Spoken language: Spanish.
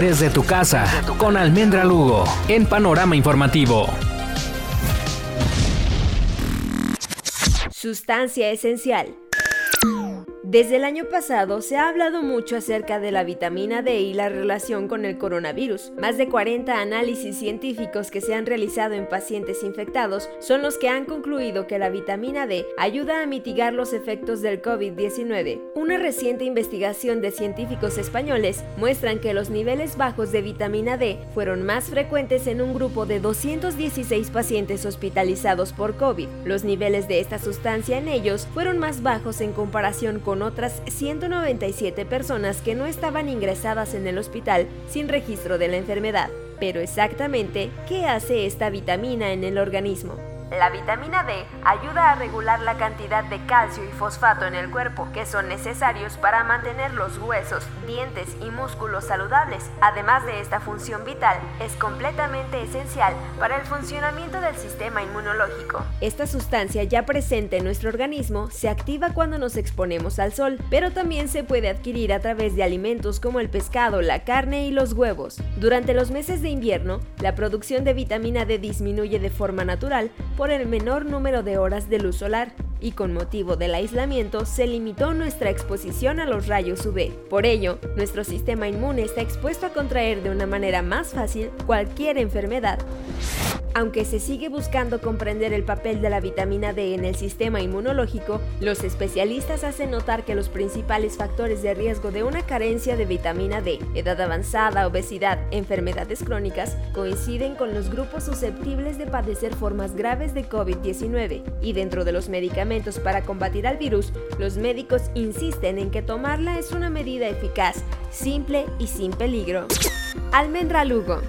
Desde tu casa, con Almendra Lugo, en Panorama Informativo. Sustancia esencial. Desde el año pasado se ha hablado mucho acerca de la vitamina D y la relación con el coronavirus. Más de 40 análisis científicos que se han realizado en pacientes infectados son los que han concluido que la vitamina D ayuda a mitigar los efectos del COVID-19. Una reciente investigación de científicos españoles muestran que los niveles bajos de vitamina D fueron más frecuentes en un grupo de 216 pacientes hospitalizados por COVID. Los niveles de esta sustancia en ellos fueron más bajos en comparación con otras 197 personas que no estaban ingresadas en el hospital sin registro de la enfermedad. Pero exactamente, ¿qué hace esta vitamina en el organismo? La vitamina D ayuda a regular la cantidad de calcio y fosfato en el cuerpo, que son necesarios para mantener los huesos, dientes y músculos saludables. Además de esta función vital, es completamente esencial para el funcionamiento del sistema inmunológico. Esta sustancia ya presente en nuestro organismo se activa cuando nos exponemos al sol, pero también se puede adquirir a través de alimentos como el pescado, la carne y los huevos. Durante los meses de invierno, la producción de vitamina D disminuye de forma natural por el menor número de horas de luz solar y con motivo del aislamiento se limitó nuestra exposición a los rayos UV. Por ello, nuestro sistema inmune está expuesto a contraer de una manera más fácil cualquier enfermedad. Aunque se sigue buscando comprender el papel de la vitamina D en el sistema inmunológico, los especialistas hacen notar que los principales factores de riesgo de una carencia de vitamina D, edad avanzada, obesidad, enfermedades crónicas, coinciden con los grupos susceptibles de padecer formas graves de COVID-19. Y dentro de los medicamentos para combatir al virus, los médicos insisten en que tomarla es una medida eficaz, simple y sin peligro. Almendra Lugo